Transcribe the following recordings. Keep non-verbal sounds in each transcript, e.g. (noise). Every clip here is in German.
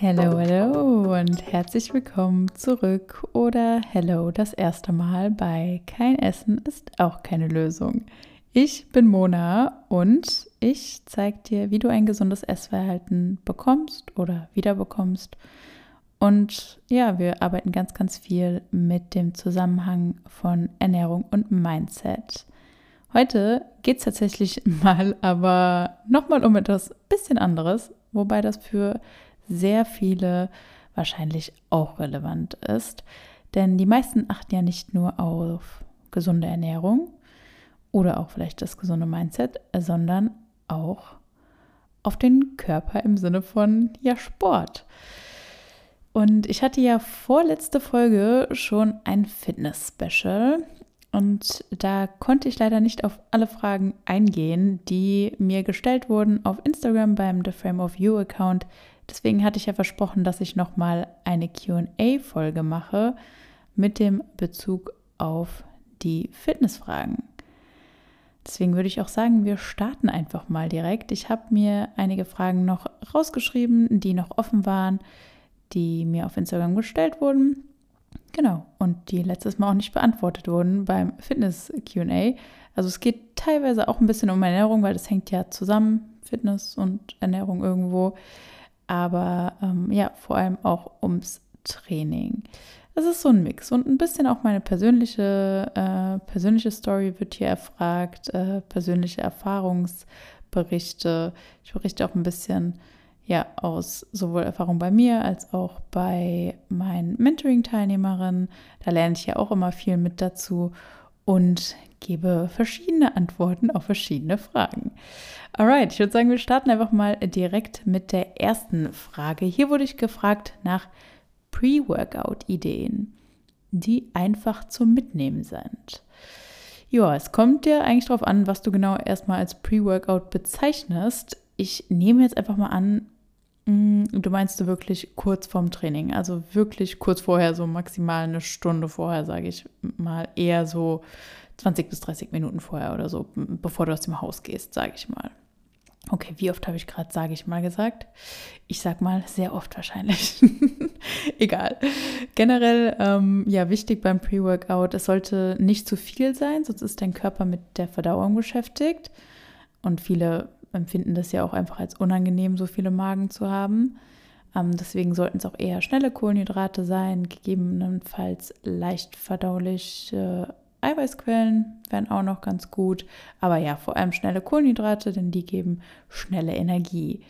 Hello, hello und herzlich willkommen zurück oder hello das erste Mal bei Kein Essen ist auch keine Lösung. Ich bin Mona und ich zeige dir, wie du ein gesundes Essverhalten bekommst oder wiederbekommst. Und ja, wir arbeiten ganz, ganz viel mit dem Zusammenhang von Ernährung und Mindset. Heute geht es tatsächlich (laughs) mal aber nochmal um etwas bisschen anderes, wobei das für sehr viele wahrscheinlich auch relevant ist. Denn die meisten achten ja nicht nur auf gesunde Ernährung oder auch vielleicht das gesunde Mindset, sondern auch auf den Körper im Sinne von ja Sport. Und ich hatte ja vorletzte Folge schon ein Fitness-Special und da konnte ich leider nicht auf alle Fragen eingehen, die mir gestellt wurden auf Instagram beim The Frame of You Account. Deswegen hatte ich ja versprochen, dass ich nochmal eine QA-Folge mache mit dem Bezug auf die Fitnessfragen. Deswegen würde ich auch sagen, wir starten einfach mal direkt. Ich habe mir einige Fragen noch rausgeschrieben, die noch offen waren, die mir auf Instagram gestellt wurden. Genau, und die letztes Mal auch nicht beantwortet wurden beim Fitness-QA. Also es geht teilweise auch ein bisschen um Ernährung, weil das hängt ja zusammen, Fitness und Ernährung irgendwo. Aber ähm, ja, vor allem auch ums Training. Es ist so ein Mix und ein bisschen auch meine persönliche, äh, persönliche Story wird hier erfragt, äh, persönliche Erfahrungsberichte. Ich berichte auch ein bisschen ja aus sowohl Erfahrung bei mir als auch bei meinen Mentoring-Teilnehmerinnen. Da lerne ich ja auch immer viel mit dazu und gebe verschiedene Antworten auf verschiedene Fragen. Alright, ich würde sagen, wir starten einfach mal direkt mit der ersten Frage. Hier wurde ich gefragt nach Pre-Workout-Ideen, die einfach zum Mitnehmen sind. Ja, es kommt dir eigentlich darauf an, was du genau erstmal als Pre-Workout bezeichnest. Ich nehme jetzt einfach mal an, Mm, du meinst du wirklich kurz vorm Training, also wirklich kurz vorher, so maximal eine Stunde vorher, sage ich mal, eher so 20 bis 30 Minuten vorher oder so, bevor du aus dem Haus gehst, sage ich mal. Okay, wie oft habe ich gerade, sage ich mal, gesagt? Ich sage mal, sehr oft wahrscheinlich. (laughs) Egal. Generell, ähm, ja, wichtig beim Pre-Workout, es sollte nicht zu viel sein, sonst ist dein Körper mit der Verdauung beschäftigt. Und viele empfinden das ja auch einfach als unangenehm, so viele Magen zu haben. Ähm, deswegen sollten es auch eher schnelle Kohlenhydrate sein, gegebenenfalls leicht verdauliche Eiweißquellen wären auch noch ganz gut. Aber ja, vor allem schnelle Kohlenhydrate, denn die geben schnelle Energie.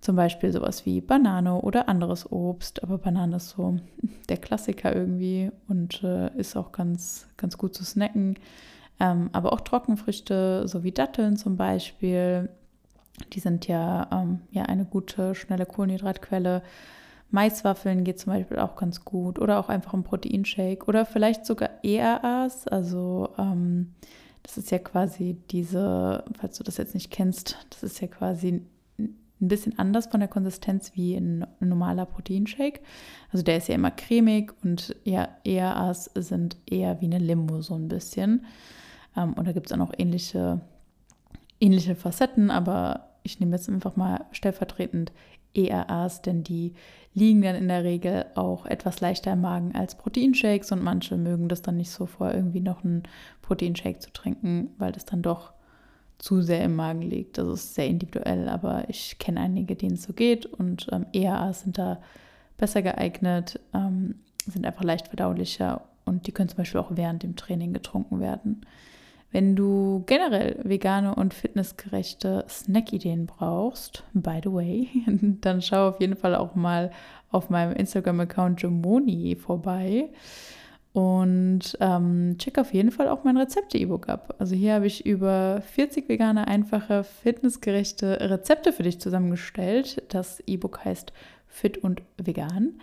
Zum Beispiel sowas wie Banane oder anderes Obst. Aber Banane ist so (laughs) der Klassiker irgendwie und äh, ist auch ganz, ganz gut zu snacken. Ähm, aber auch Trockenfrüchte, so wie Datteln zum Beispiel, die sind ja, ähm, ja eine gute, schnelle Kohlenhydratquelle. Maiswaffeln geht zum Beispiel auch ganz gut oder auch einfach ein Proteinshake oder vielleicht sogar ERAs. Also ähm, das ist ja quasi diese, falls du das jetzt nicht kennst, das ist ja quasi ein bisschen anders von der Konsistenz wie ein normaler Proteinshake. Also der ist ja immer cremig und ja, ERAs sind eher wie eine Limo so ein bisschen. Ähm, und da gibt es auch noch ähnliche ähnliche Facetten, aber ich nehme jetzt einfach mal stellvertretend ERAs, denn die liegen dann in der Regel auch etwas leichter im Magen als Proteinshakes und manche mögen das dann nicht so vor, irgendwie noch einen Proteinshake zu trinken, weil das dann doch zu sehr im Magen liegt. Das ist sehr individuell, aber ich kenne einige, denen es so geht und ähm, ERAs sind da besser geeignet, ähm, sind einfach leicht verdaulicher und die können zum Beispiel auch während dem Training getrunken werden. Wenn du generell vegane und fitnessgerechte Snack-Ideen brauchst, by the way, (laughs) dann schau auf jeden Fall auch mal auf meinem Instagram-Account Jomoni vorbei und ähm, check auf jeden Fall auch mein Rezepte-E-Book ab. Also hier habe ich über 40 vegane, einfache, fitnessgerechte Rezepte für dich zusammengestellt. Das E-Book heißt Fit und Vegan.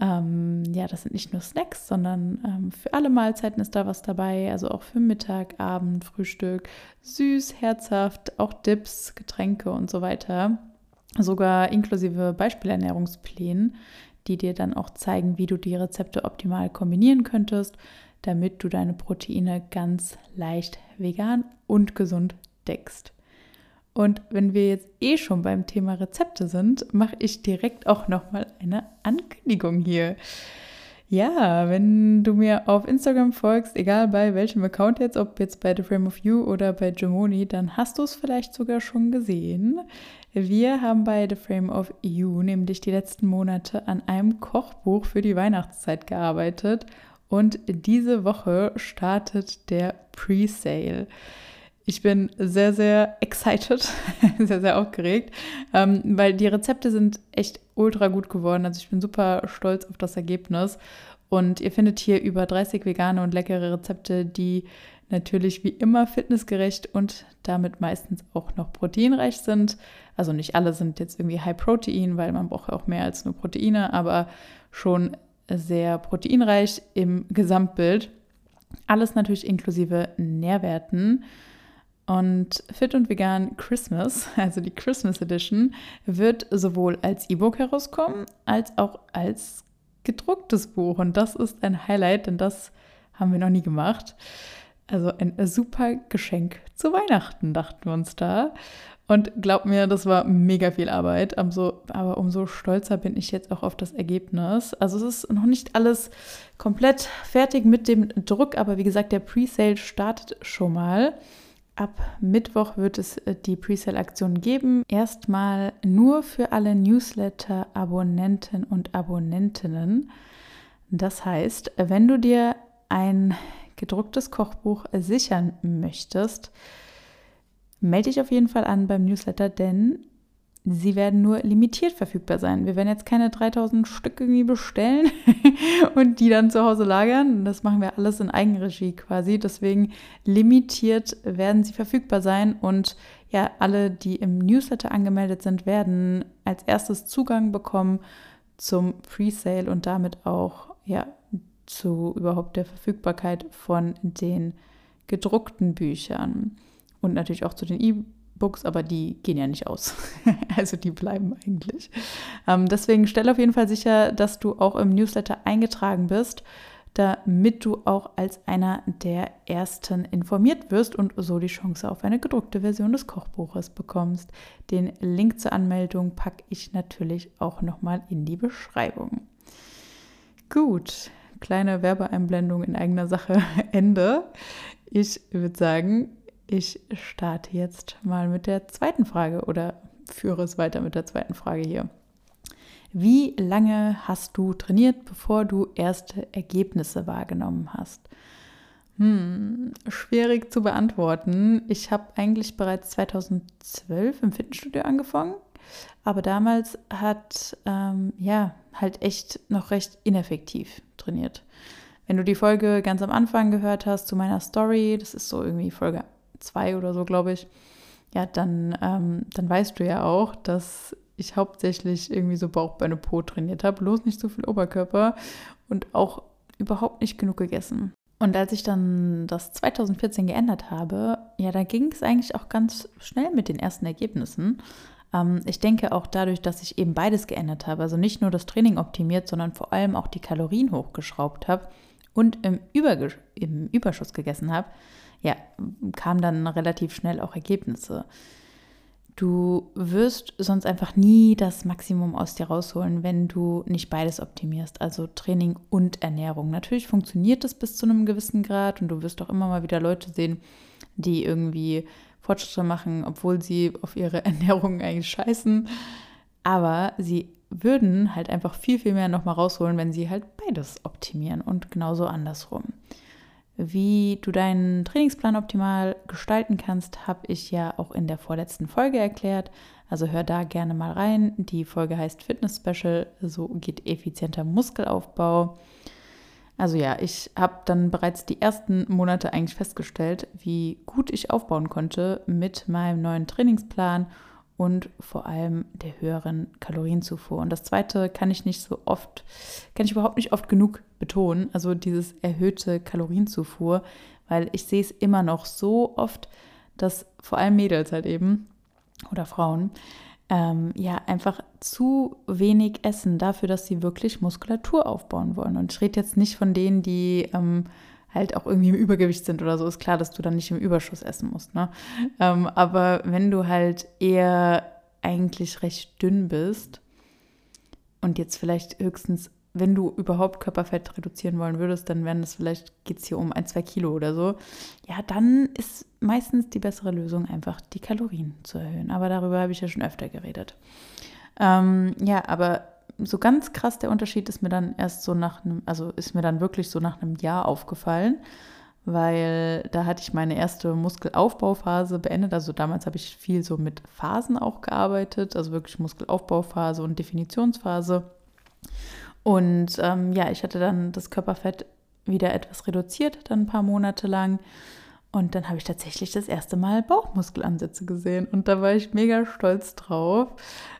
Ähm, ja, das sind nicht nur Snacks, sondern ähm, für alle Mahlzeiten ist da was dabei. Also auch für Mittag, Abend, Frühstück, süß, herzhaft, auch Dips, Getränke und so weiter. Sogar inklusive Beispielernährungsplänen, die dir dann auch zeigen, wie du die Rezepte optimal kombinieren könntest, damit du deine Proteine ganz leicht vegan und gesund deckst. Und wenn wir jetzt eh schon beim Thema Rezepte sind, mache ich direkt auch nochmal eine Ankündigung hier. Ja, wenn du mir auf Instagram folgst, egal bei welchem Account jetzt, ob jetzt bei The Frame of You oder bei Gemoni, dann hast du es vielleicht sogar schon gesehen. Wir haben bei The Frame of You nämlich die letzten Monate an einem Kochbuch für die Weihnachtszeit gearbeitet und diese Woche startet der Pre-Sale. Ich bin sehr, sehr excited, (laughs) sehr, sehr aufgeregt, ähm, weil die Rezepte sind echt ultra gut geworden. Also ich bin super stolz auf das Ergebnis. Und ihr findet hier über 30 vegane und leckere Rezepte, die natürlich wie immer fitnessgerecht und damit meistens auch noch proteinreich sind. Also nicht alle sind jetzt irgendwie High Protein, weil man braucht auch mehr als nur Proteine, aber schon sehr proteinreich im Gesamtbild. Alles natürlich inklusive Nährwerten. Und Fit und Vegan Christmas, also die Christmas Edition, wird sowohl als E-Book herauskommen, als auch als gedrucktes Buch. Und das ist ein Highlight, denn das haben wir noch nie gemacht. Also ein super Geschenk zu Weihnachten, dachten wir uns da. Und glaubt mir, das war mega viel Arbeit. Aber umso stolzer bin ich jetzt auch auf das Ergebnis. Also es ist noch nicht alles komplett fertig mit dem Druck, aber wie gesagt, der Presale startet schon mal. Ab Mittwoch wird es äh, die Presale-Aktion geben. Erstmal nur für alle Newsletter-Abonnenten und Abonnentinnen. Das heißt, wenn du dir ein gedrucktes Kochbuch sichern möchtest, melde dich auf jeden Fall an beim Newsletter, denn sie werden nur limitiert verfügbar sein. Wir werden jetzt keine 3000 Stück irgendwie bestellen (laughs) und die dann zu Hause lagern. Das machen wir alles in Eigenregie quasi. Deswegen limitiert werden sie verfügbar sein und ja, alle, die im Newsletter angemeldet sind, werden als erstes Zugang bekommen zum Presale und damit auch ja zu überhaupt der Verfügbarkeit von den gedruckten Büchern und natürlich auch zu den E-Books, aber die gehen ja nicht aus. (laughs) also die bleiben eigentlich. Ähm, deswegen stell auf jeden Fall sicher, dass du auch im Newsletter eingetragen bist, damit du auch als einer der ersten informiert wirst und so die Chance auf eine gedruckte Version des Kochbuches bekommst. Den Link zur Anmeldung packe ich natürlich auch nochmal in die Beschreibung. Gut, kleine Werbeeinblendung in eigener Sache (laughs) Ende. Ich würde sagen, ich starte jetzt mal mit der zweiten Frage oder führe es weiter mit der zweiten Frage hier. Wie lange hast du trainiert, bevor du erste Ergebnisse wahrgenommen hast? Hm, schwierig zu beantworten. Ich habe eigentlich bereits 2012 im Fitnessstudio angefangen, aber damals hat ähm, ja halt echt noch recht ineffektiv trainiert. Wenn du die Folge ganz am Anfang gehört hast zu meiner Story, das ist so irgendwie Folge zwei oder so, glaube ich, ja, dann, ähm, dann weißt du ja auch, dass ich hauptsächlich irgendwie so Bauchbeine Po trainiert habe, bloß nicht so viel Oberkörper und auch überhaupt nicht genug gegessen. Und als ich dann das 2014 geändert habe, ja, da ging es eigentlich auch ganz schnell mit den ersten Ergebnissen. Ähm, ich denke auch dadurch, dass ich eben beides geändert habe, also nicht nur das Training optimiert, sondern vor allem auch die Kalorien hochgeschraubt habe und im, Überge im Überschuss gegessen habe, ja, kamen dann relativ schnell auch Ergebnisse. Du wirst sonst einfach nie das Maximum aus dir rausholen, wenn du nicht beides optimierst, also Training und Ernährung. Natürlich funktioniert das bis zu einem gewissen Grad und du wirst auch immer mal wieder Leute sehen, die irgendwie Fortschritte machen, obwohl sie auf ihre (laughs) Ernährung eigentlich scheißen. Aber sie würden halt einfach viel, viel mehr nochmal rausholen, wenn sie halt beides optimieren und genauso andersrum. Wie du deinen Trainingsplan optimal gestalten kannst, habe ich ja auch in der vorletzten Folge erklärt. Also hör da gerne mal rein. Die Folge heißt Fitness Special, so geht effizienter Muskelaufbau. Also ja, ich habe dann bereits die ersten Monate eigentlich festgestellt, wie gut ich aufbauen konnte mit meinem neuen Trainingsplan und vor allem der höheren Kalorienzufuhr. Und das zweite kann ich nicht so oft, kann ich überhaupt nicht oft genug betonen, also dieses erhöhte Kalorienzufuhr, weil ich sehe es immer noch so oft, dass vor allem Mädels halt eben oder Frauen ähm, ja einfach zu wenig essen dafür, dass sie wirklich Muskulatur aufbauen wollen. Und ich rede jetzt nicht von denen, die ähm, halt auch irgendwie im Übergewicht sind oder so, ist klar, dass du dann nicht im Überschuss essen musst. Ne? Ähm, aber wenn du halt eher eigentlich recht dünn bist und jetzt vielleicht höchstens, wenn du überhaupt Körperfett reduzieren wollen würdest, dann wären das vielleicht, geht es hier um ein, zwei Kilo oder so. Ja, dann ist meistens die bessere Lösung einfach die Kalorien zu erhöhen. Aber darüber habe ich ja schon öfter geredet. Ähm, ja, aber so ganz krass der Unterschied ist mir dann erst so nach einem, also ist mir dann wirklich so nach einem Jahr aufgefallen, weil da hatte ich meine erste Muskelaufbauphase beendet. Also damals habe ich viel so mit Phasen auch gearbeitet, also wirklich Muskelaufbauphase und Definitionsphase. Und ähm, ja, ich hatte dann das Körperfett wieder etwas reduziert, dann ein paar Monate lang. Und dann habe ich tatsächlich das erste Mal Bauchmuskelansätze gesehen und da war ich mega stolz drauf.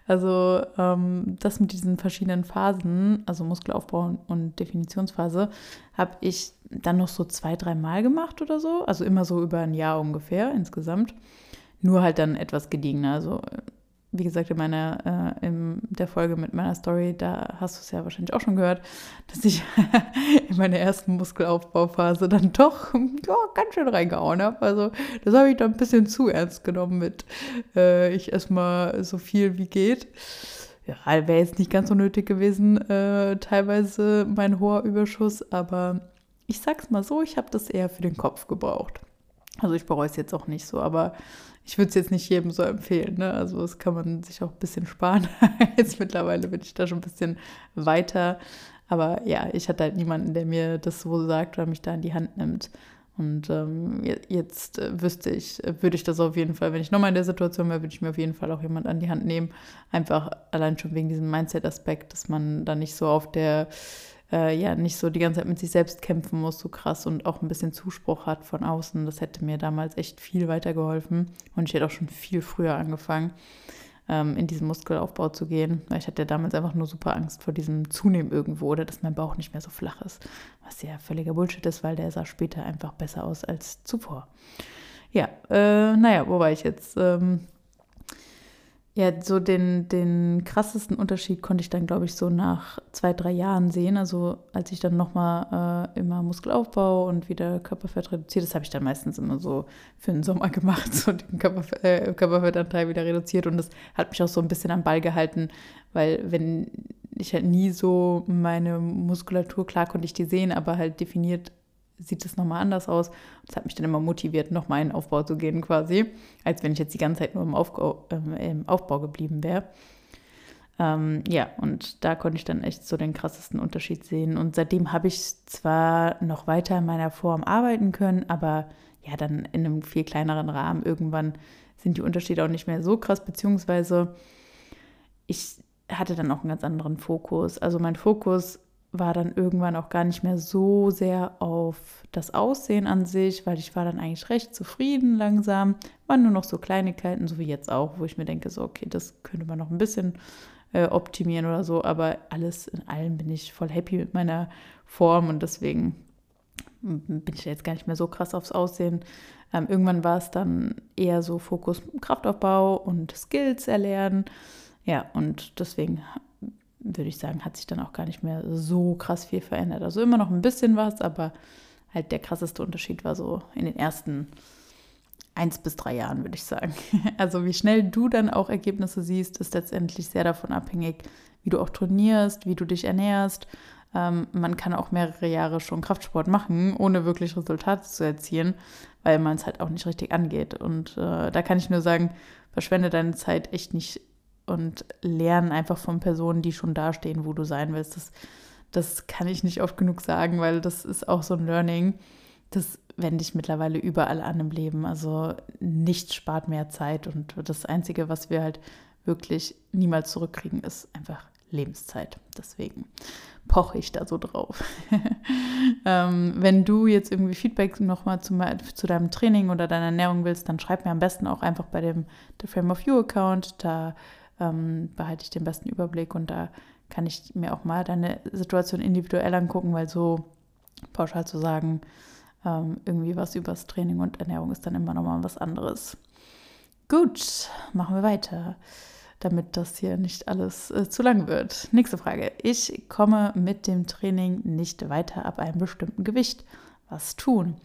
Also ähm, das mit diesen verschiedenen Phasen, also Muskelaufbau und Definitionsphase, habe ich dann noch so zwei, drei Mal gemacht oder so. Also immer so über ein Jahr ungefähr insgesamt. Nur halt dann etwas gediegener. Also wie gesagt, in meiner, äh, in der Folge mit meiner Story, da hast du es ja wahrscheinlich auch schon gehört, dass ich (laughs) in meiner ersten Muskelaufbauphase dann doch ja, ganz schön reingehauen habe. Also das habe ich dann ein bisschen zu ernst genommen mit, äh, ich erstmal so viel wie geht. Ja, wäre jetzt nicht ganz so nötig gewesen, äh, teilweise mein hoher Überschuss, aber ich sag's mal so, ich habe das eher für den Kopf gebraucht. Also ich bereue es jetzt auch nicht so, aber ich würde es jetzt nicht jedem so empfehlen. Ne? Also das kann man sich auch ein bisschen sparen. (laughs) jetzt mittlerweile bin ich da schon ein bisschen weiter. Aber ja, ich hatte halt niemanden, der mir das so sagt oder mich da in die Hand nimmt. Und ähm, jetzt äh, wüsste ich, würde ich das auf jeden Fall, wenn ich nochmal in der Situation wäre, würde ich mir auf jeden Fall auch jemand an die Hand nehmen. Einfach allein schon wegen diesem Mindset-Aspekt, dass man da nicht so auf der äh, ja nicht so die ganze Zeit mit sich selbst kämpfen muss, so krass und auch ein bisschen Zuspruch hat von außen. Das hätte mir damals echt viel weitergeholfen und ich hätte auch schon viel früher angefangen, ähm, in diesen Muskelaufbau zu gehen, weil ich hatte damals einfach nur super Angst vor diesem Zunehmen irgendwo oder dass mein Bauch nicht mehr so flach ist, was ja völliger Bullshit ist, weil der sah später einfach besser aus als zuvor. Ja, äh, naja, wo war ich jetzt? Ähm, ja, so den, den krassesten Unterschied konnte ich dann, glaube ich, so nach zwei, drei Jahren sehen. Also als ich dann nochmal äh, immer Muskelaufbau und wieder Körperfett reduziert, das habe ich dann meistens immer so für den Sommer (laughs) gemacht, so den Körperfett, äh, Körperfettanteil wieder reduziert. Und das hat mich auch so ein bisschen am Ball gehalten, weil wenn ich halt nie so meine Muskulatur, klar konnte ich die sehen, aber halt definiert sieht es nochmal anders aus. Das hat mich dann immer motiviert, nochmal in den Aufbau zu gehen quasi, als wenn ich jetzt die ganze Zeit nur im Aufbau, äh, im Aufbau geblieben wäre. Ähm, ja, und da konnte ich dann echt so den krassesten Unterschied sehen. Und seitdem habe ich zwar noch weiter in meiner Form arbeiten können, aber ja, dann in einem viel kleineren Rahmen. Irgendwann sind die Unterschiede auch nicht mehr so krass, beziehungsweise ich hatte dann auch einen ganz anderen Fokus. Also mein Fokus war dann irgendwann auch gar nicht mehr so sehr auf das Aussehen an sich, weil ich war dann eigentlich recht zufrieden langsam. Waren nur noch so Kleinigkeiten, so wie jetzt auch, wo ich mir denke, so, okay, das könnte man noch ein bisschen äh, optimieren oder so, aber alles in allem bin ich voll happy mit meiner Form und deswegen bin ich jetzt gar nicht mehr so krass aufs Aussehen. Ähm, irgendwann war es dann eher so Fokus Kraftaufbau und Skills erlernen. Ja, und deswegen würde ich sagen, hat sich dann auch gar nicht mehr so krass viel verändert. Also immer noch ein bisschen was, aber halt der krasseste Unterschied war so in den ersten eins bis drei Jahren, würde ich sagen. (laughs) Also wie schnell du dann auch Ergebnisse siehst, ist letztendlich sehr davon abhängig, wie du auch trainierst, wie du dich ernährst. Ähm, man kann auch mehrere Jahre schon Kraftsport machen, ohne wirklich Resultate zu erzielen, weil man es halt auch nicht richtig angeht. Und äh, da kann ich nur sagen, verschwende deine Zeit echt nicht und lernen einfach von Personen, die schon dastehen, wo du sein willst. Das, das kann ich nicht oft genug sagen, weil das ist auch so ein Learning. Das wende ich mittlerweile überall an im Leben. Also nichts spart mehr Zeit und das Einzige, was wir halt wirklich niemals zurückkriegen, ist einfach Lebenszeit. Deswegen poche ich da so drauf. (laughs) ähm, wenn du jetzt irgendwie Feedback nochmal zu, zu deinem Training oder deiner Ernährung willst, dann schreib mir am besten auch einfach bei dem The Frame of You Account. Da ähm, behalte ich den besten Überblick und da kann ich mir auch mal deine Situation individuell angucken, weil so pauschal zu sagen, ähm, irgendwie was übers Training und Ernährung ist dann immer nochmal was anderes. Gut, machen wir weiter, damit das hier nicht alles äh, zu lang wird. Nächste Frage. Ich komme mit dem Training nicht weiter ab einem bestimmten Gewicht. was tun?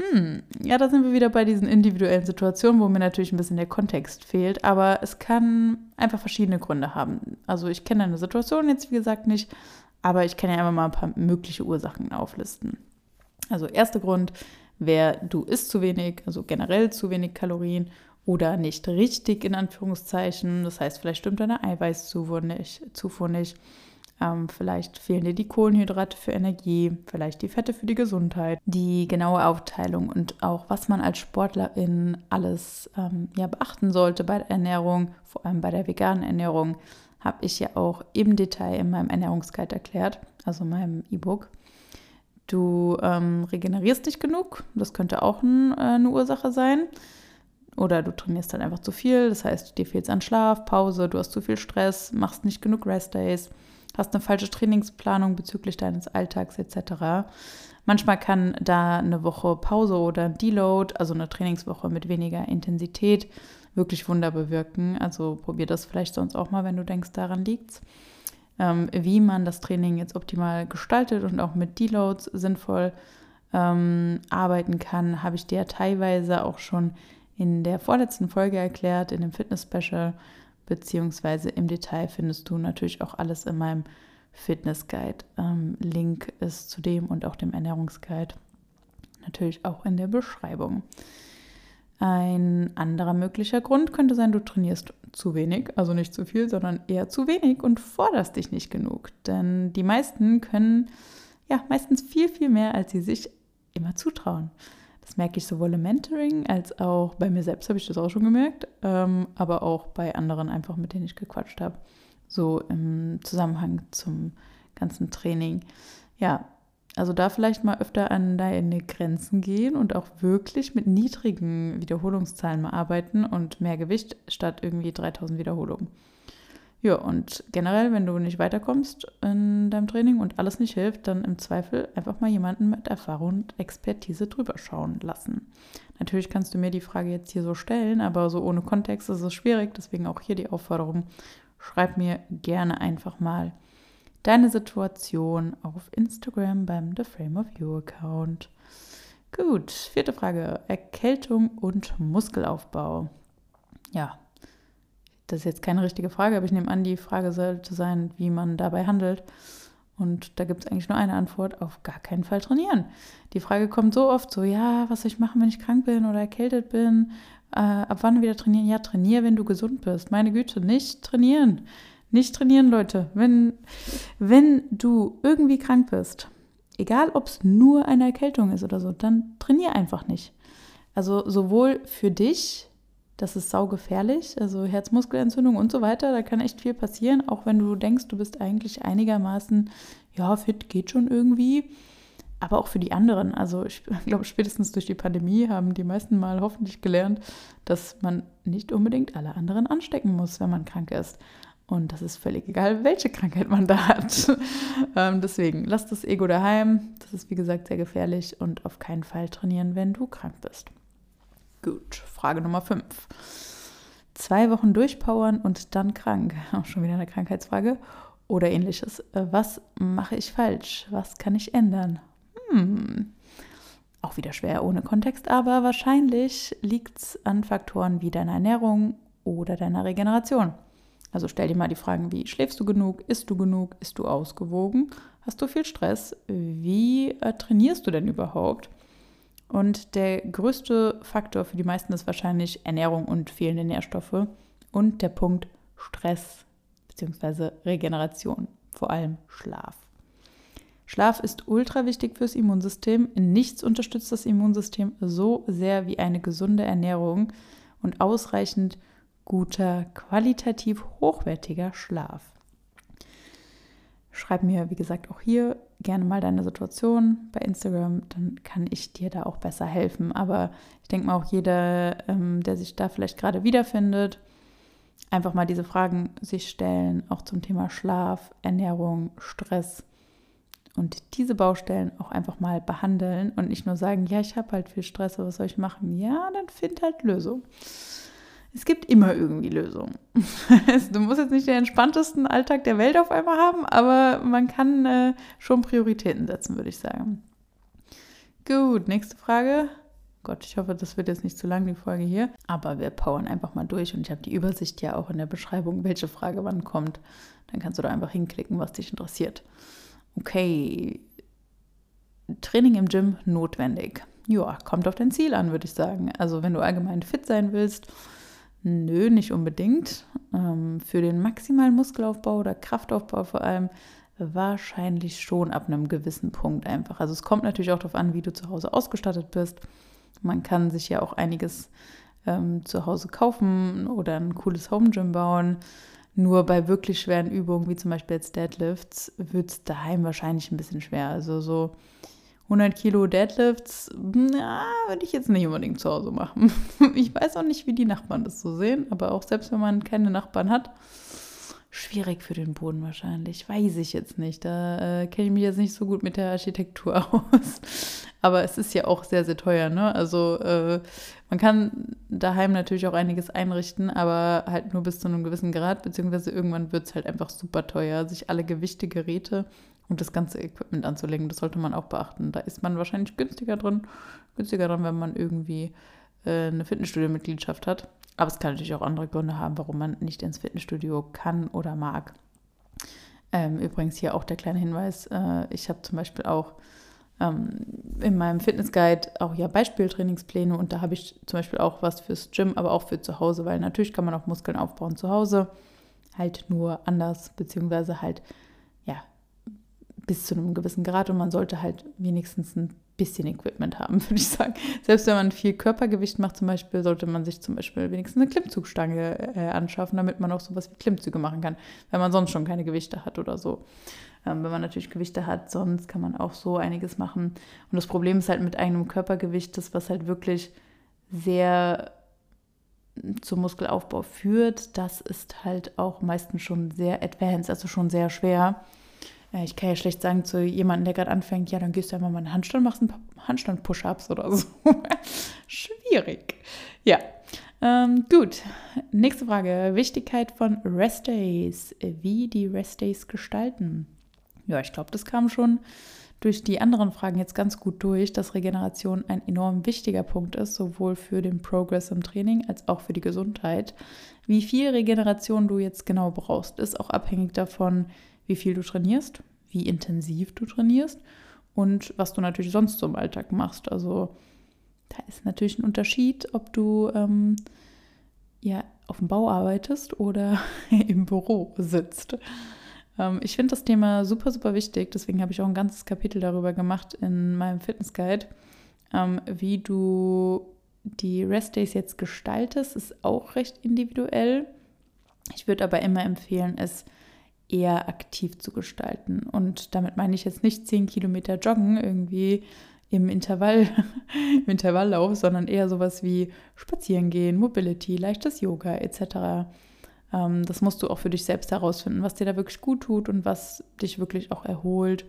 Hm, ja, da sind wir wieder bei diesen individuellen Situationen, wo mir natürlich ein bisschen der Kontext fehlt, aber es kann einfach verschiedene Gründe haben. Also ich kenne eine Situation jetzt, wie gesagt, nicht, aber ich kann ja einfach mal ein paar mögliche Ursachen auflisten. Also erster Grund wäre, du isst zu wenig, also generell zu wenig Kalorien oder nicht richtig in Anführungszeichen. Das heißt, vielleicht stimmt deine Eiweißzufuhr nicht. Zufuhr nicht. Ähm, vielleicht fehlen dir die Kohlenhydrate für Energie, vielleicht die Fette für die Gesundheit. Die genaue Aufteilung und auch, was man als Sportlerin alles ähm, ja, beachten sollte bei der Ernährung, vor allem bei der veganen Ernährung, habe ich ja auch im Detail in meinem Ernährungsguide erklärt, also in meinem E-Book. Du ähm, regenerierst dich genug, das könnte auch ein, äh, eine Ursache sein. Oder du trainierst halt einfach zu viel, das heißt, dir fehlt es an Schlaf, Pause, du hast zu viel Stress, machst nicht genug Rest-Days hast eine falsche Trainingsplanung bezüglich deines Alltags etc. Manchmal kann da eine Woche Pause oder Deload, also eine Trainingswoche mit weniger Intensität, wirklich Wunder bewirken. Also probier das vielleicht sonst auch mal, wenn du denkst, daran liegt's. Ähm, wie man das Training jetzt optimal gestaltet und auch mit Deloads sinnvoll ähm, arbeiten kann, habe ich dir teilweise auch schon in der vorletzten Folge erklärt, in dem Fitness-Special beziehungsweise im Detail findest du natürlich auch alles in meinem Fitness Guide. Ähm, Link ist zu dem und auch dem Ernährungsguide natürlich auch in der Beschreibung. Ein anderer möglicher Grund könnte sein, du trainierst zu wenig, also nicht zu viel, sondern eher zu wenig und forderst dich nicht genug. Denn die meisten können ja meistens viel, viel mehr, als sie sich immer zutrauen. Das merke ich sowohl im Mentoring als auch bei mir selbst habe ich das auch schon gemerkt, ähm, aber auch bei anderen einfach, mit denen ich gequatscht habe. So im Zusammenhang zum ganzen Training. Ja, also da vielleicht mal öfter an deine Grenzen gehen und auch wirklich mit niedrigen Wiederholungszahlen mal arbeiten und mehr Gewicht statt irgendwie 3000 Wiederholungen. Ja, und generell, wenn du nicht weiterkommst in deinem Training und alles nicht hilft, dann im Zweifel einfach mal jemanden mit Erfahrung und Expertise drüber schauen lassen. Natürlich kannst du mir die Frage jetzt hier so stellen, aber so ohne Kontext ist es schwierig. Deswegen auch hier die Aufforderung, schreib mir gerne einfach mal deine Situation auf Instagram beim The Frame of You Account. Gut, vierte Frage. Erkältung und Muskelaufbau. Ja, das ist jetzt keine richtige Frage, aber ich nehme an, die Frage sollte sein, wie man dabei handelt. Und da gibt es eigentlich nur eine Antwort, auf gar keinen Fall trainieren. Die Frage kommt so oft so, ja, was soll ich machen, wenn ich krank bin oder erkältet bin? Äh, ab wann wieder trainieren? Ja, trainier, wenn du gesund bist. Meine Güte, nicht trainieren. Nicht trainieren, Leute. Wenn, wenn du irgendwie krank bist, egal ob es nur eine Erkältung ist oder so, dann trainier einfach nicht. Also sowohl für dich, das ist saugefährlich, also Herzmuskelentzündung und so weiter. Da kann echt viel passieren, auch wenn du denkst, du bist eigentlich einigermaßen, ja, fit geht schon irgendwie. Aber auch für die anderen. Also ich (laughs) glaube, spätestens durch die Pandemie haben die meisten mal hoffentlich gelernt, dass man nicht unbedingt alle anderen anstecken muss, wenn man krank ist. Und das ist völlig egal, welche Krankheit man da hat. (laughs) ähm, deswegen, lass das Ego daheim. Das ist, wie gesagt, sehr gefährlich und auf keinen Fall trainieren, wenn du krank bist. Gut, Frage Nummer 5. Zwei Wochen durchpowern und dann krank. (laughs) Auch schon wieder eine Krankheitsfrage. Oder ähnliches. Äh, was mache ich falsch? Was kann ich ändern? Hm. Auch wieder schwer ohne Kontext, aber wahrscheinlich liegt es an Faktoren wie deiner Ernährung oder deiner Regeneration. Also stell dir mal die Fragen wie, schläfst du genug, isst du genug, isst du ausgewogen, hast du viel Stress, wie äh, trainierst du denn überhaupt? Und der größte Faktor für die meisten ist wahrscheinlich Ernährung und fehlende Nährstoffe und der Punkt Stress bzw. Regeneration, vor allem Schlaf. Schlaf ist ultra wichtig fürs Immunsystem. Nichts unterstützt das Immunsystem so sehr wie eine gesunde Ernährung und ausreichend guter, qualitativ hochwertiger Schlaf. Schreib mir, wie gesagt, auch hier gerne mal deine Situation bei Instagram, dann kann ich dir da auch besser helfen. Aber ich denke mal auch jeder, ähm, der sich da vielleicht gerade wiederfindet, einfach mal diese Fragen sich stellen, auch zum Thema Schlaf, Ernährung, Stress und diese Baustellen auch einfach mal behandeln und nicht nur sagen, ja, ich habe halt viel Stress, was soll ich machen? Ja, dann find halt Lösung es gibt immer irgendwie Lösungen. (laughs) du musst jetzt nicht den entspanntesten Alltag der Welt auf einmal haben, aber man kann äh, schon Prioritäten setzen, würde ich sagen. Gut, nächste Frage. Gott, ich hoffe, das wird jetzt nicht zu lang, die Folge hier. Aber wir powern einfach mal durch und ich habe die Übersicht ja auch in der Beschreibung, welche Frage wann kommt. Dann kannst du da einfach hinklicken, was dich interessiert. Okay. Training im Gym notwendig. Ja, kommt auf dein Ziel an, würde ich sagen. Also, wenn du allgemein fit sein willst, nö, nicht unbedingt. Ähm, für den maximalen Muskelaufbau oder Kraftaufbau vor allem wahrscheinlich schon ab einem gewissen Punkt einfach. Also, es kommt natürlich auch darauf an, wie du zu Hause ausgestattet bist man kann sich ja auch einiges ähm, zu Hause kaufen oder ein cooles Home Gym bauen. Nur bei wirklich schweren Übungen, wie zum Beispiel jetzt Deadlifts, wird es daheim wahrscheinlich ein bisschen schwer. Also so 100 Kilo Deadlifts, na, würde ich jetzt nicht unbedingt zu Hause machen. (laughs) Ich weiß auch nicht, wie die Nachbarn das so sehen, aber auch selbst wenn man keine Nachbarn hat, schwierig für den Boden wahrscheinlich. Weiß ich jetzt nicht. Da äh, kenne ich mich jetzt nicht so gut mit der Architektur (laughs) aus. Aber es ist ja auch sehr, sehr teuer. Ne? Also äh, man kann daheim natürlich auch einiges einrichten, aber halt nur bis zu einem gewissen Grad, beziehungsweise irgendwann wird es halt einfach super teuer, sich alle Gewichte, Geräte und das ganze Equipment anzulegen. Das sollte man auch beachten. Da ist man wahrscheinlich günstiger drin, günstiger drin, wenn man irgendwie äh, eine Fitnessstudio-Mitgliedschaft hat. Aber es kann natürlich auch andere Gründe haben, warum man nicht ins Fitnessstudio kann oder mag. Ähm, übrigens hier auch der kleine Hinweis, äh, ich habe zum Beispiel auch ähm, in meinem Fitnessguide auch ja Beispieltrainingspläne und da habe ich zum Beispiel auch was fürs Gym, aber auch für zu Hause, weil natürlich kann man auch Muskeln aufbauen zu Hause, halt nur anders, beziehungsweise halt bis zu einem gewissen Grad und man sollte halt wenigstens ein bisschen Equipment haben, (laughs) würde ich sagen. Selbst wenn man viel Körpergewicht macht zum Beispiel, sollte man sich zum Beispiel wenigstens eine Klimmzugstange äh, anschaffen, damit man auch sowas wie Klimmzüge machen kann, wenn man sonst schon keine Gewichte hat oder so. Ähm, wenn man natürlich Gewichte hat, sonst kann man auch so einiges machen. Und das Problem ist halt mit eigenem Körpergewicht, das was halt wirklich sehr zum Muskelaufbau führt, das ist halt auch meistens schon sehr advanced, also schon sehr schwer. Ich kann ja schlecht sagen zu jemandem, der gerade anfängt, ja, dann gehst du einfach mal einen Handstand, machst einen Handstand-Push-Ups oder so. (laughs) Schwierig. Ja, ähm, gut. Nächste Frage. Wichtigkeit von Rest Days. Wie die Rest Days gestalten. Ja, ich glaube, das kam schon durch die anderen Fragen jetzt ganz gut durch, dass Regeneration ein enorm wichtiger Punkt ist, sowohl für den Progress im Training als auch für die Gesundheit. Wie viel Regeneration du jetzt genau brauchst, ist auch abhängig davon, wie viel du trainierst, wie intensiv du trainierst und was du natürlich sonst so im Alltag machst. Also da ist natürlich ein Unterschied, ob du ähm, ja auf dem Bau arbeitest oder (laughs) im Büro sitzt. Ähm, ich finde das Thema super, super wichtig. Deswegen habe ich auch ein ganzes Kapitel darüber gemacht in meinem Fitness Guide, ähm, wie du die Rest Days jetzt gestaltest, ist auch recht individuell. Ich würde aber immer empfehlen, es eher aktiv zu gestalten. Und damit meine ich jetzt nicht 10 Kilometer joggen irgendwie im Intervall, (laughs) im Intervalllauf, sondern eher sowas wie Spazieren gehen, Mobility, leichtes Yoga etc. Ähm, das musst du auch für dich selbst herausfinden, was dir da wirklich gut tut und was dich wirklich auch erholt.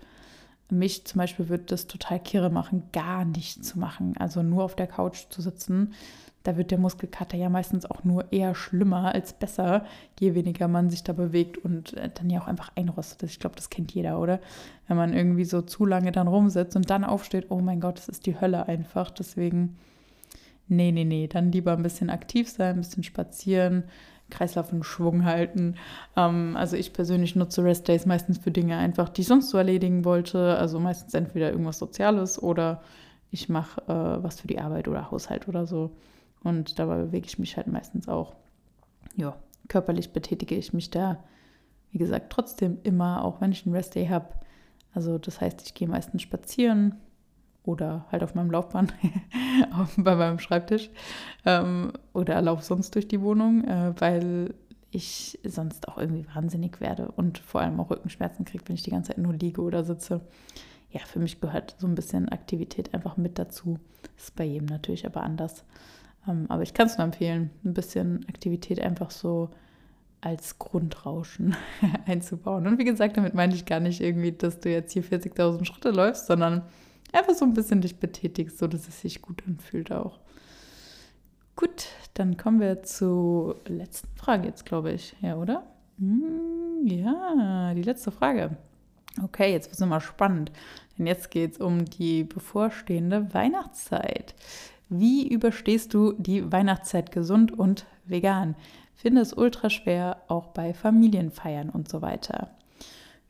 Mich zum Beispiel wird das total kirre machen, gar nichts zu machen, also nur auf der Couch zu sitzen da wird der Muskelkater ja meistens auch nur eher schlimmer als besser, je weniger man sich da bewegt und äh, dann ja auch einfach einrostet. Ich glaube, das kennt jeder, oder? Wenn man irgendwie so zu lange dann rumsitzt und dann aufsteht, oh mein Gott, das ist die Hölle einfach. Deswegen, nee, nee, nee, dann lieber ein bisschen aktiv sein, ein bisschen spazieren, Kreislauf in Schwung halten. Ähm, also ich persönlich nutze Rest Days meistens für Dinge einfach, die ich sonst so erledigen wollte. Also meistens entweder irgendwas Soziales oder ich mache äh, was für die Arbeit oder Haushalt oder so. Und dabei bewege ich mich halt meistens auch. Ja, körperlich betätige ich mich da, wie gesagt, trotzdem immer, auch wenn ich einen Restday habe. Also das heißt, ich gehe meistens spazieren oder halt auf meinem Laufband (laughs) bei meinem Schreibtisch ähm, oder laufe sonst durch die Wohnung, äh, weil ich sonst auch irgendwie wahnsinnig werde und vor allem auch Rückenschmerzen kriege, wenn ich die ganze Zeit nur liege oder sitze. Ja, für mich gehört so ein bisschen Aktivität einfach mit dazu. Ist bei jedem natürlich aber anders. Ähm, aber ich kann es nur empfehlen, ein bisschen Aktivität einfach so als Grundrauschen (laughs) einzubauen. Und wie gesagt, damit meine ich gar nicht irgendwie, dass du jetzt hier 40.000 Schritte läufst, sondern einfach so ein bisschen dich betätigst, so dass es sich gut anfühlt auch. Gut, dann kommen wir zur letzten Frage jetzt, glaube ich. Ja, oder? Hm, ja, die letzte Frage. Okay, jetzt wird es nochmal spannend, denn jetzt geht es um die bevorstehende Weihnachtszeit. Wie überstehst du die Weihnachtszeit gesund und vegan? Finde es ultra schwer, auch bei Familienfeiern und so weiter.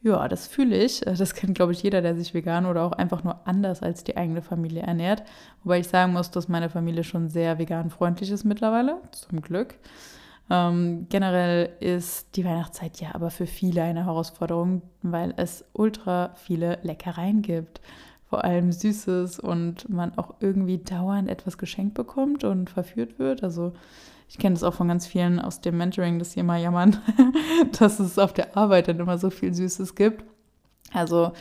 Ja, das fühle ich. Das kennt, glaube ich, jeder, der sich vegan oder auch einfach nur anders als die eigene Familie ernährt. Wobei ich sagen muss, dass meine Familie schon sehr vegan freundlich ist mittlerweile, zum Glück. Ähm, generell ist die Weihnachtszeit ja aber für viele eine Herausforderung, weil es ultra viele Leckereien gibt. Vor allem Süßes und man auch irgendwie dauernd etwas geschenkt bekommt und verführt wird. Also ich kenne das auch von ganz vielen aus dem Mentoring, dass sie immer jammern, (laughs) dass es auf der Arbeit dann immer so viel Süßes gibt. Also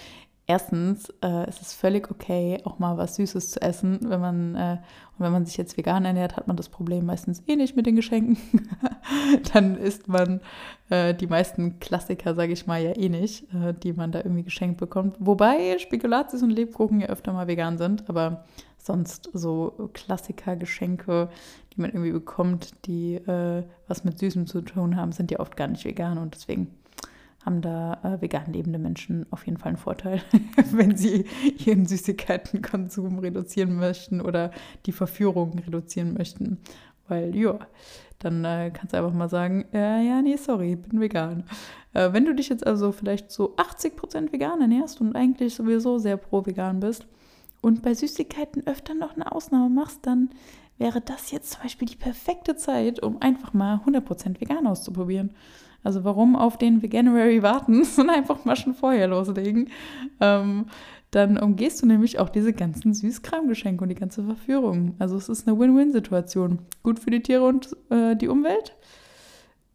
erstens äh, ist es völlig okay, auch mal was Süßes zu essen. Wenn man, äh, und wenn man sich jetzt vegan ernährt, hat man das Problem meistens eh nicht mit den Geschenken. (laughs) Dann isst man äh, die meisten Klassiker, sage ich mal, ja eh nicht, äh, die man da irgendwie geschenkt bekommt. Wobei Spekulatius und Lebkuchen ja öfter mal vegan sind, aber sonst so Klassiker, Geschenke, die man irgendwie bekommt, die äh, was mit Süßem zu tun haben, sind ja oft gar nicht vegan und deswegen haben da äh, vegan lebende Menschen auf jeden Fall einen Vorteil, (laughs) wenn sie ihren Süßigkeitenkonsum reduzieren möchten oder die Verführung reduzieren möchten. Weil, ja, dann äh, kannst du einfach mal sagen, äh, ja, nee, sorry, bin vegan. Äh, wenn du dich jetzt also vielleicht so 80% vegan ernährst und eigentlich sowieso sehr pro vegan bist und bei Süßigkeiten öfter noch eine Ausnahme machst, dann wäre das jetzt zum Beispiel die perfekte Zeit, um einfach mal 100% vegan auszuprobieren. Also warum auf den Veganuary warten (laughs) und einfach mal schon vorher loslegen? Ähm, dann umgehst du nämlich auch diese ganzen Süßkramgeschenke und die ganze Verführung. Also es ist eine Win-Win-Situation. Gut für die Tiere und äh, die Umwelt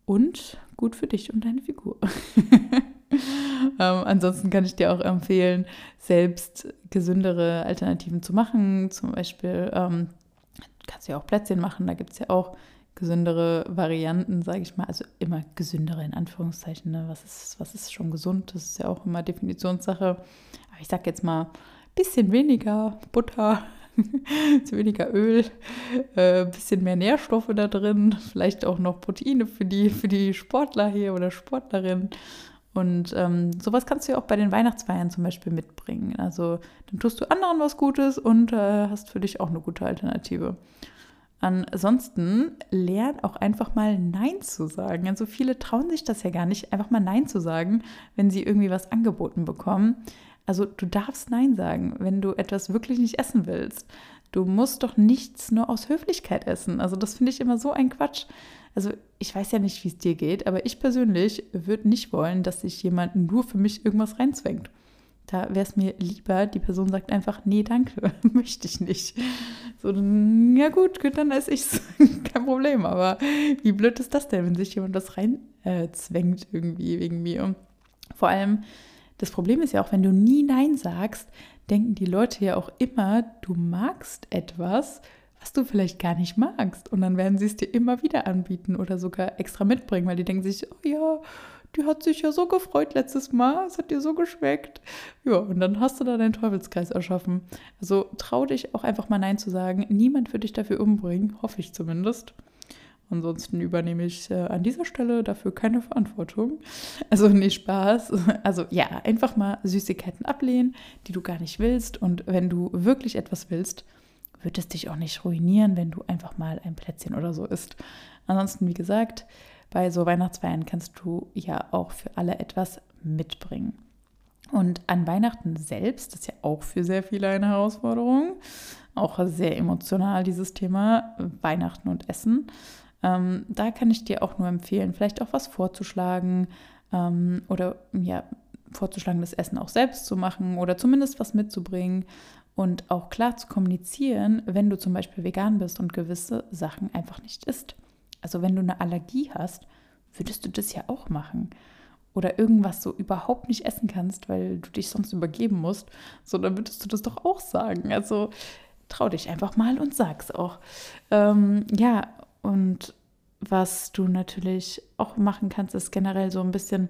und gut für dich und deine Figur. (laughs) ähm, ansonsten kann ich dir auch empfehlen, selbst gesündere Alternativen zu machen. Zum Beispiel ähm, kannst ja auch Plätzchen machen. Da gibt es ja auch gesündere Varianten, sage ich mal. Also immer gesündere in Anführungszeichen. Ne? Was, ist, was ist schon gesund? Das ist ja auch immer Definitionssache. Aber ich sage jetzt mal, bisschen weniger Butter, (laughs) zu weniger Öl, äh, bisschen mehr Nährstoffe da drin, vielleicht auch noch Proteine für die, für die Sportler hier oder Sportlerinnen. Und ähm, sowas kannst du ja auch bei den Weihnachtsfeiern zum Beispiel mitbringen. Also dann tust du anderen was Gutes und äh, hast für dich auch eine gute Alternative. Ansonsten lern auch einfach mal Nein zu sagen. Also viele trauen sich das ja gar nicht, einfach mal Nein zu sagen, wenn sie irgendwie was angeboten bekommen. Also du darfst Nein sagen, wenn du etwas wirklich nicht essen willst. Du musst doch nichts nur aus Höflichkeit essen. Also das finde ich immer so ein Quatsch. Also ich weiß ja nicht, wie es dir geht, aber ich persönlich würde nicht wollen, dass sich jemand nur für mich irgendwas reinzwängt. Da wäre es mir lieber, die Person sagt einfach, nee, danke, (laughs) möchte ich nicht. So, ja gut, gut, dann esse ich's. (laughs) Kein Problem. Aber wie blöd ist das denn, wenn sich jemand das reinzwängt äh, irgendwie wegen mir? Vor allem, das Problem ist ja auch, wenn du nie Nein sagst, denken die Leute ja auch immer, du magst etwas, was du vielleicht gar nicht magst. Und dann werden sie es dir immer wieder anbieten oder sogar extra mitbringen, weil die denken sich, oh ja, die hat sich ja so gefreut letztes Mal, es hat dir so geschmeckt. Ja, und dann hast du da deinen Teufelskreis erschaffen. Also trau dich auch einfach mal Nein zu sagen. Niemand wird dich dafür umbringen, hoffe ich zumindest. Ansonsten übernehme ich äh, an dieser Stelle dafür keine Verantwortung. Also nicht Spaß. Also ja, einfach mal Süßigkeiten ablehnen, die du gar nicht willst. Und wenn du wirklich etwas willst, wird es dich auch nicht ruinieren, wenn du einfach mal ein Plätzchen oder so isst. Ansonsten, wie gesagt, bei so Weihnachtsfeiern kannst du ja auch für alle etwas mitbringen. Und an Weihnachten selbst, das ist ja auch für sehr viele eine Herausforderung, auch sehr emotional dieses Thema Weihnachten und Essen. Ähm, da kann ich dir auch nur empfehlen, vielleicht auch was vorzuschlagen ähm, oder ja, vorzuschlagen, das Essen auch selbst zu machen oder zumindest was mitzubringen und auch klar zu kommunizieren, wenn du zum Beispiel vegan bist und gewisse Sachen einfach nicht isst. Also wenn du eine Allergie hast, würdest du das ja auch machen. Oder irgendwas so überhaupt nicht essen kannst, weil du dich sonst übergeben musst, so dann würdest du das doch auch sagen. Also trau dich einfach mal und sag's auch. Ähm, ja, und was du natürlich auch machen kannst, ist generell so ein bisschen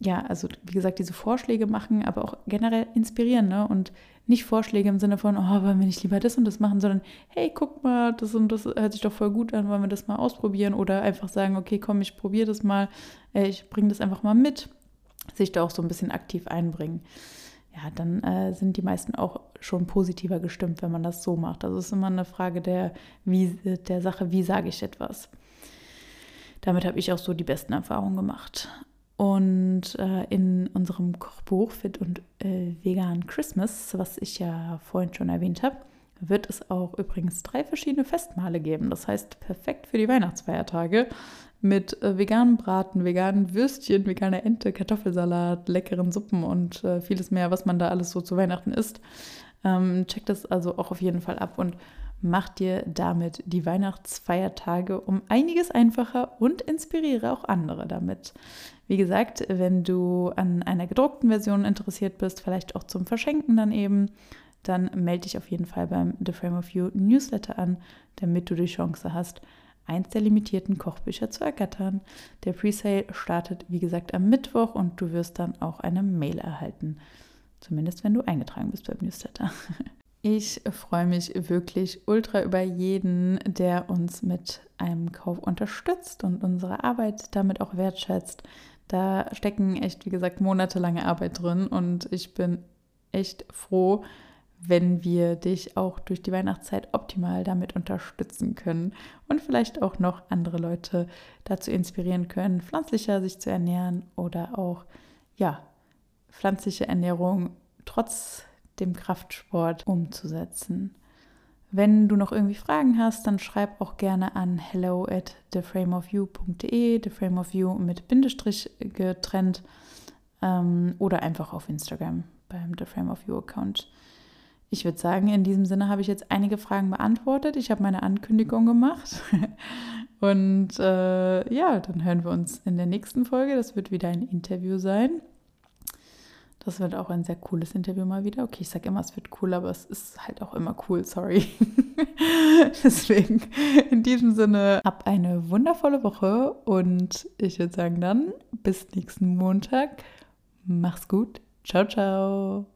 ja, also wie gesagt, diese Vorschläge machen, aber auch generell inspirieren, ne? Und nicht Vorschläge im Sinne von, oh, wollen wir nicht lieber das und das machen, sondern hey, guck mal, das und das hört sich doch voll gut an, wollen wir das mal ausprobieren? Oder einfach sagen, okay, komm, ich probiere das mal, äh, ich bringe das einfach mal mit. sich da auch so ein bisschen aktiv einbringen, ja, dann äh, sind die meisten auch schon positiver gestimmt, wenn man das so macht. Also es ist immer eine Frage der, wie, der Sache, wie sage ich etwas. Damit habe ich auch so die besten Erfahrungen gemacht. Und äh, in unserem Kochbuch Fit und äh, Vegan Christmas, was ich ja vorhin schon erwähnt habe, wird es auch übrigens drei verschiedene Festmale geben. Das heißt, perfekt für die Weihnachtsfeiertage mit äh, veganem Braten, veganen Würstchen, veganer Ente, Kartoffelsalat, leckeren Suppen und äh, vieles mehr, was man da alles so zu Weihnachten isst. Ähm, check das also auch auf jeden Fall ab und mach dir damit die Weihnachtsfeiertage um einiges einfacher und inspiriere auch andere damit. Wie gesagt, wenn du an einer gedruckten Version interessiert bist, vielleicht auch zum Verschenken dann eben, dann melde dich auf jeden Fall beim The Frame of You Newsletter an, damit du die Chance hast, eins der limitierten Kochbücher zu ergattern. Der Presale startet, wie gesagt, am Mittwoch und du wirst dann auch eine Mail erhalten. Zumindest wenn du eingetragen bist beim Newsletter. (laughs) Ich freue mich wirklich ultra über jeden, der uns mit einem Kauf unterstützt und unsere Arbeit damit auch wertschätzt. Da stecken echt, wie gesagt, monatelange Arbeit drin und ich bin echt froh, wenn wir dich auch durch die Weihnachtszeit optimal damit unterstützen können und vielleicht auch noch andere Leute dazu inspirieren können, pflanzlicher sich zu ernähren oder auch ja, pflanzliche Ernährung trotz dem Kraftsport umzusetzen. Wenn du noch irgendwie Fragen hast, dann schreib auch gerne an hello at theframeofyou.de, theframeofyou mit Bindestrich getrennt ähm, oder einfach auf Instagram beim The Frame of You Account. Ich würde sagen, in diesem Sinne habe ich jetzt einige Fragen beantwortet. Ich habe meine Ankündigung gemacht. (laughs) Und äh, ja, dann hören wir uns in der nächsten Folge. Das wird wieder ein Interview sein. Das wird auch ein sehr cooles Interview mal wieder. Okay, ich sage immer, es wird cool, aber es ist halt auch immer cool, sorry. (laughs) Deswegen in diesem Sinne, ab eine wundervolle Woche und ich würde sagen dann bis nächsten Montag. Mach's gut. Ciao, ciao.